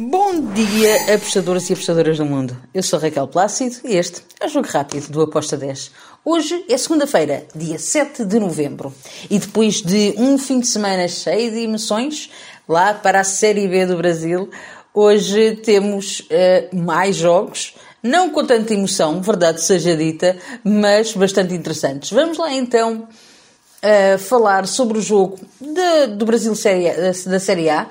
Bom dia, apostadoras e apostadoras do mundo. Eu sou Raquel Plácido e este é o Jogo Rápido do Aposta 10. Hoje é segunda-feira, dia 7 de novembro. E depois de um fim de semana cheio de emoções, lá para a Série B do Brasil, hoje temos uh, mais jogos, não com tanta emoção, verdade seja dita, mas bastante interessantes. Vamos lá então uh, falar sobre o jogo de, do Brasil série, da Série A.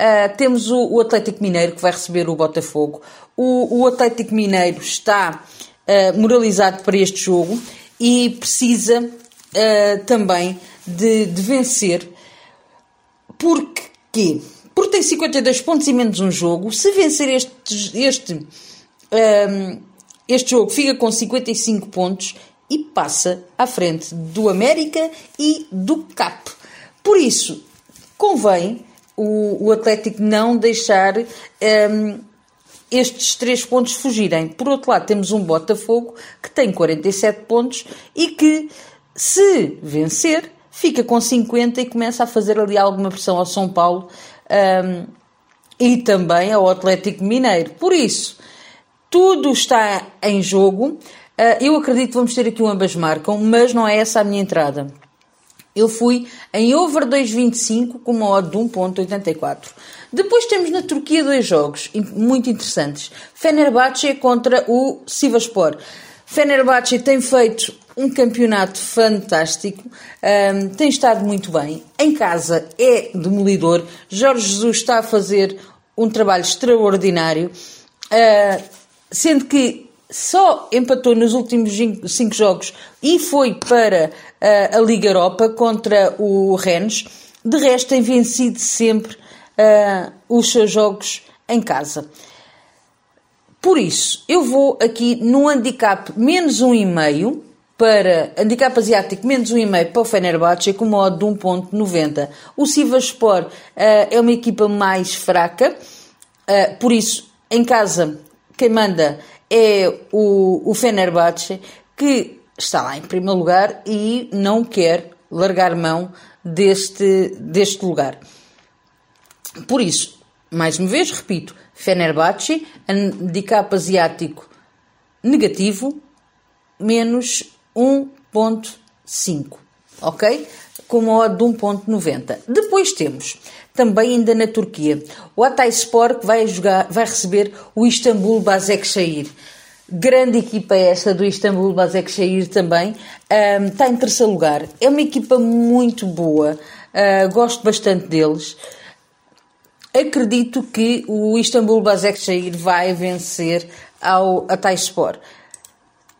Uh, temos o, o, Atlético Mineiro que vai receber o Botafogo. O, o Atlético Mineiro está uh, moralizado para este jogo e precisa uh, também de, de, vencer. Porquê? Porque tem 52 pontos e menos um jogo. Se vencer este, este, este jogo, fica com 55 pontos e passa à frente do América e do CAP. Por isso, convém o, o Atlético não deixar um, estes três pontos fugirem. Por outro lado, temos um Botafogo que tem 47 pontos e que, se vencer, fica com 50 e começa a fazer ali alguma pressão ao São Paulo um, e também ao Atlético Mineiro. Por isso, tudo está em jogo. Uh, eu acredito que vamos ter aqui um ambas marcam, mas não é essa a minha entrada. Eu fui em over 2.25 com uma odd de 1.84. Depois temos na Turquia dois jogos muito interessantes. Fenerbahçe contra o Sivaspor. Fenerbahçe tem feito um campeonato fantástico, um, tem estado muito bem. Em casa é demolidor. Jorge Jesus está a fazer um trabalho extraordinário, uh, sendo que só empatou nos últimos cinco jogos e foi para uh, a Liga Europa contra o Rennes. De resto, tem vencido sempre uh, os seus jogos em casa. Por isso, eu vou aqui no handicap menos um e meio para handicap asiático menos um e meio para o Fenerbahçe com modo de 1.90. O Sivaspor uh, é uma equipa mais fraca, uh, por isso, em casa, quem manda é o, o Fenerbahçe, que está lá em primeiro lugar e não quer largar mão deste, deste lugar. Por isso, mais uma vez, repito, Fenerbahçe, handicap asiático negativo, menos 1.5, ok? Com odd de 1.90. Depois temos, também ainda na Turquia, o Hatayspor que vai, jogar, vai receber o Istambul Basaksehir. Grande equipa esta do Istambul Basaksehir também. Um, está em terceiro lugar. É uma equipa muito boa. Uh, gosto bastante deles. Acredito que o Istambul Basaksehir vai vencer ao Hatayspor.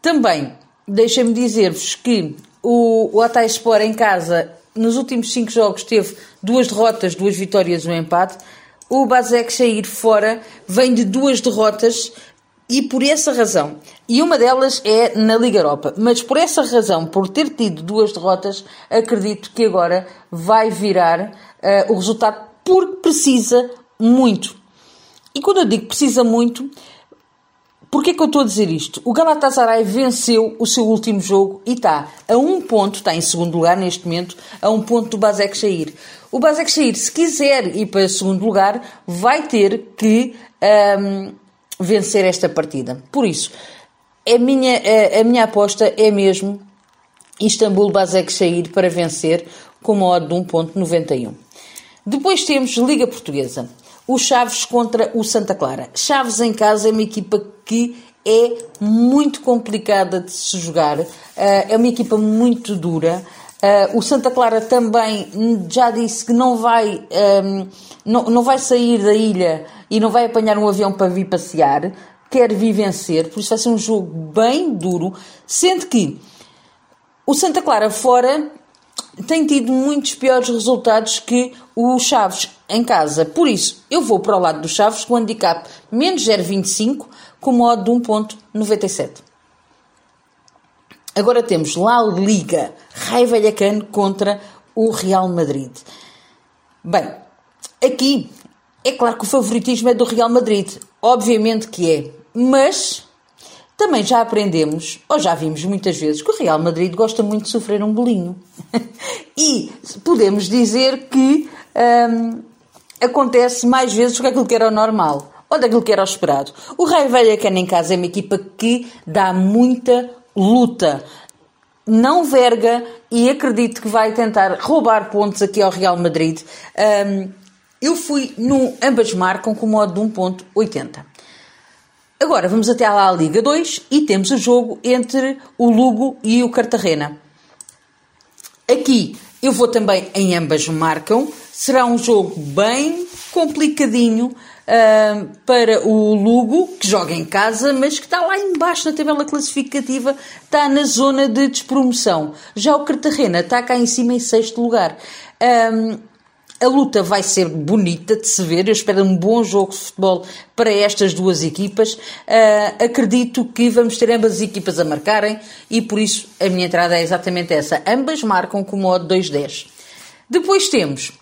Também, deixem-me dizer-vos que o, o Hatayspor em casa, nos últimos cinco jogos, teve duas derrotas, duas vitórias um empate. O Basaksehir fora vem de duas derrotas e por essa razão, e uma delas é na Liga Europa, mas por essa razão, por ter tido duas derrotas, acredito que agora vai virar uh, o resultado porque precisa muito. E quando eu digo precisa muito, Porquê que eu estou a dizer isto? O Galatasaray venceu o seu último jogo e está a um ponto, está em segundo lugar neste momento, a um ponto do Basek Shair. O Basek Shair, se quiser ir para segundo lugar, vai ter que um, vencer esta partida. Por isso, a minha, a, a minha aposta é mesmo Istambul Basaksehir para vencer com uma odd de 1.91. Depois temos Liga Portuguesa. O Chaves contra o Santa Clara. Chaves em casa é uma equipa que é muito complicada de se jogar. Eh, é uma equipa muito dura. Uh, o Santa Clara também já disse que não vai, ehm, não, não vai sair da ilha e não vai apanhar um avião para vir passear, quer vir vencer, por isso vai ser um jogo bem duro, sendo que o Santa Clara fora tem tido muitos piores resultados que o Chaves em casa. Por isso, eu vou para o lado do Chaves com o handicap menos 0,25 com modo de 1,97. Agora temos La Liga, Rai Vallecano contra o Real Madrid. Bem, aqui é claro que o favoritismo é do Real Madrid, obviamente que é, mas também já aprendemos, ou já vimos muitas vezes, que o Real Madrid gosta muito de sofrer um bolinho. e podemos dizer que hum, acontece mais vezes do que aquilo que era o normal ou daquilo que era o esperado. O Raio Vallecano em casa é uma equipa que dá muita luta. Não verga e acredito que vai tentar roubar pontos aqui ao Real Madrid. Um, eu fui no ambas marcam com modo de 1.80. Agora vamos até à Liga 2 e temos o jogo entre o Lugo e o Cartagena. Aqui eu vou também em ambas marcam. Será um jogo bem complicadinho uh, para o Lugo, que joga em casa, mas que está lá embaixo na tabela classificativa, está na zona de despromoção. Já o Cartagena está cá em cima em sexto lugar. Um, a luta vai ser bonita de se ver. Eu espero um bom jogo de futebol para estas duas equipas. Uh, acredito que vamos ter ambas as equipas a marcarem e por isso a minha entrada é exatamente essa. Ambas marcam com o modo 2-10. Depois temos.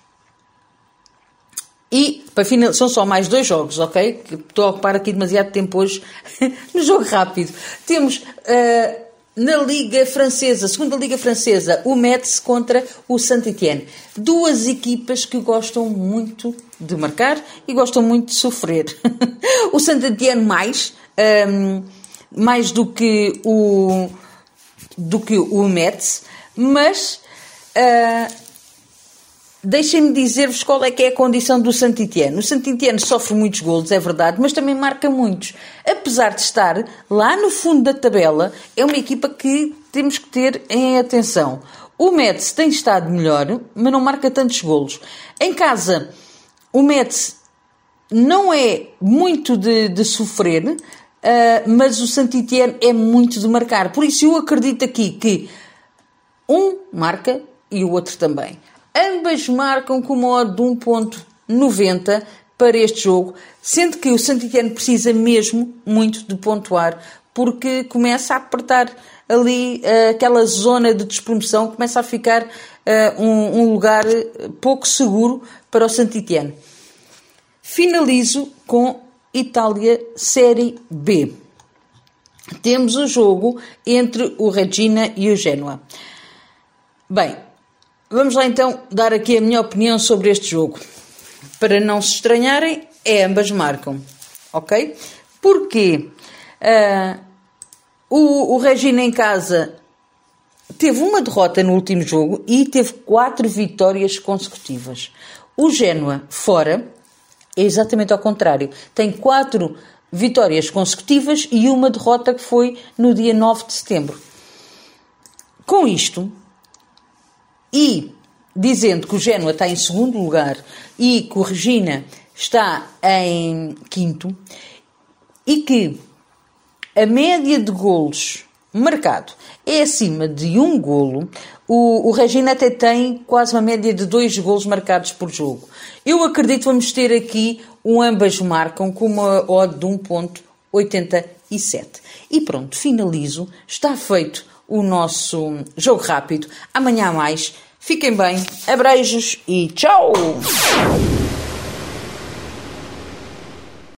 E para final, são só mais dois jogos, ok? Estou a ocupar aqui demasiado tempo hoje no jogo rápido. Temos. Uh, na Liga Francesa, segunda Liga Francesa, o Metz contra o Saint-Étienne. Duas equipas que gostam muito de marcar e gostam muito de sofrer. o Saint-Étienne mais, um, mais do que o do que o Metz, mas uh, Deixem-me dizer-vos qual é que é a condição do Santitiano. O Santitiano sofre muitos golos, é verdade, mas também marca muitos. Apesar de estar lá no fundo da tabela, é uma equipa que temos que ter em atenção. O Metz tem estado melhor, mas não marca tantos golos. Em casa, o Metz não é muito de, de sofrer, uh, mas o Santitiano é muito de marcar. Por isso eu acredito aqui que um marca e o outro também. Ambas marcam com modo de 1.90 para este jogo, sendo que o Santitiano precisa mesmo muito de pontuar, porque começa a apertar ali uh, aquela zona de despromoção, começa a ficar uh, um, um, lugar pouco seguro para o Santitiano. Finalizo com Itália Série B. Temos o jogo entre o Regina e o Genoa. Bem, Vamos lá então dar aqui a minha opinião sobre este jogo. Para não se estranharem, é ambas marcam. Ok? Porquê? Uh, o, o Regina em casa teve uma derrota no último jogo e teve quatro vitórias consecutivas. O Génua, fora, é exatamente ao contrário. Tem quatro vitórias consecutivas e uma derrota que foi no dia 9 de setembro. Com isto, e dizendo que o Génua está em segundo lugar e que o Regina está em quinto e que a média de golos marcado é acima de um golo, o, o Regina até tem quase uma média de dois golos marcados por jogo. Eu acredito que vamos ter aqui um ambas marcam com uma odd de 1.87. E pronto, finalizo. Está feito o nosso jogo rápido. Amanhã mais. Fiquem bem, abreijos e tchau!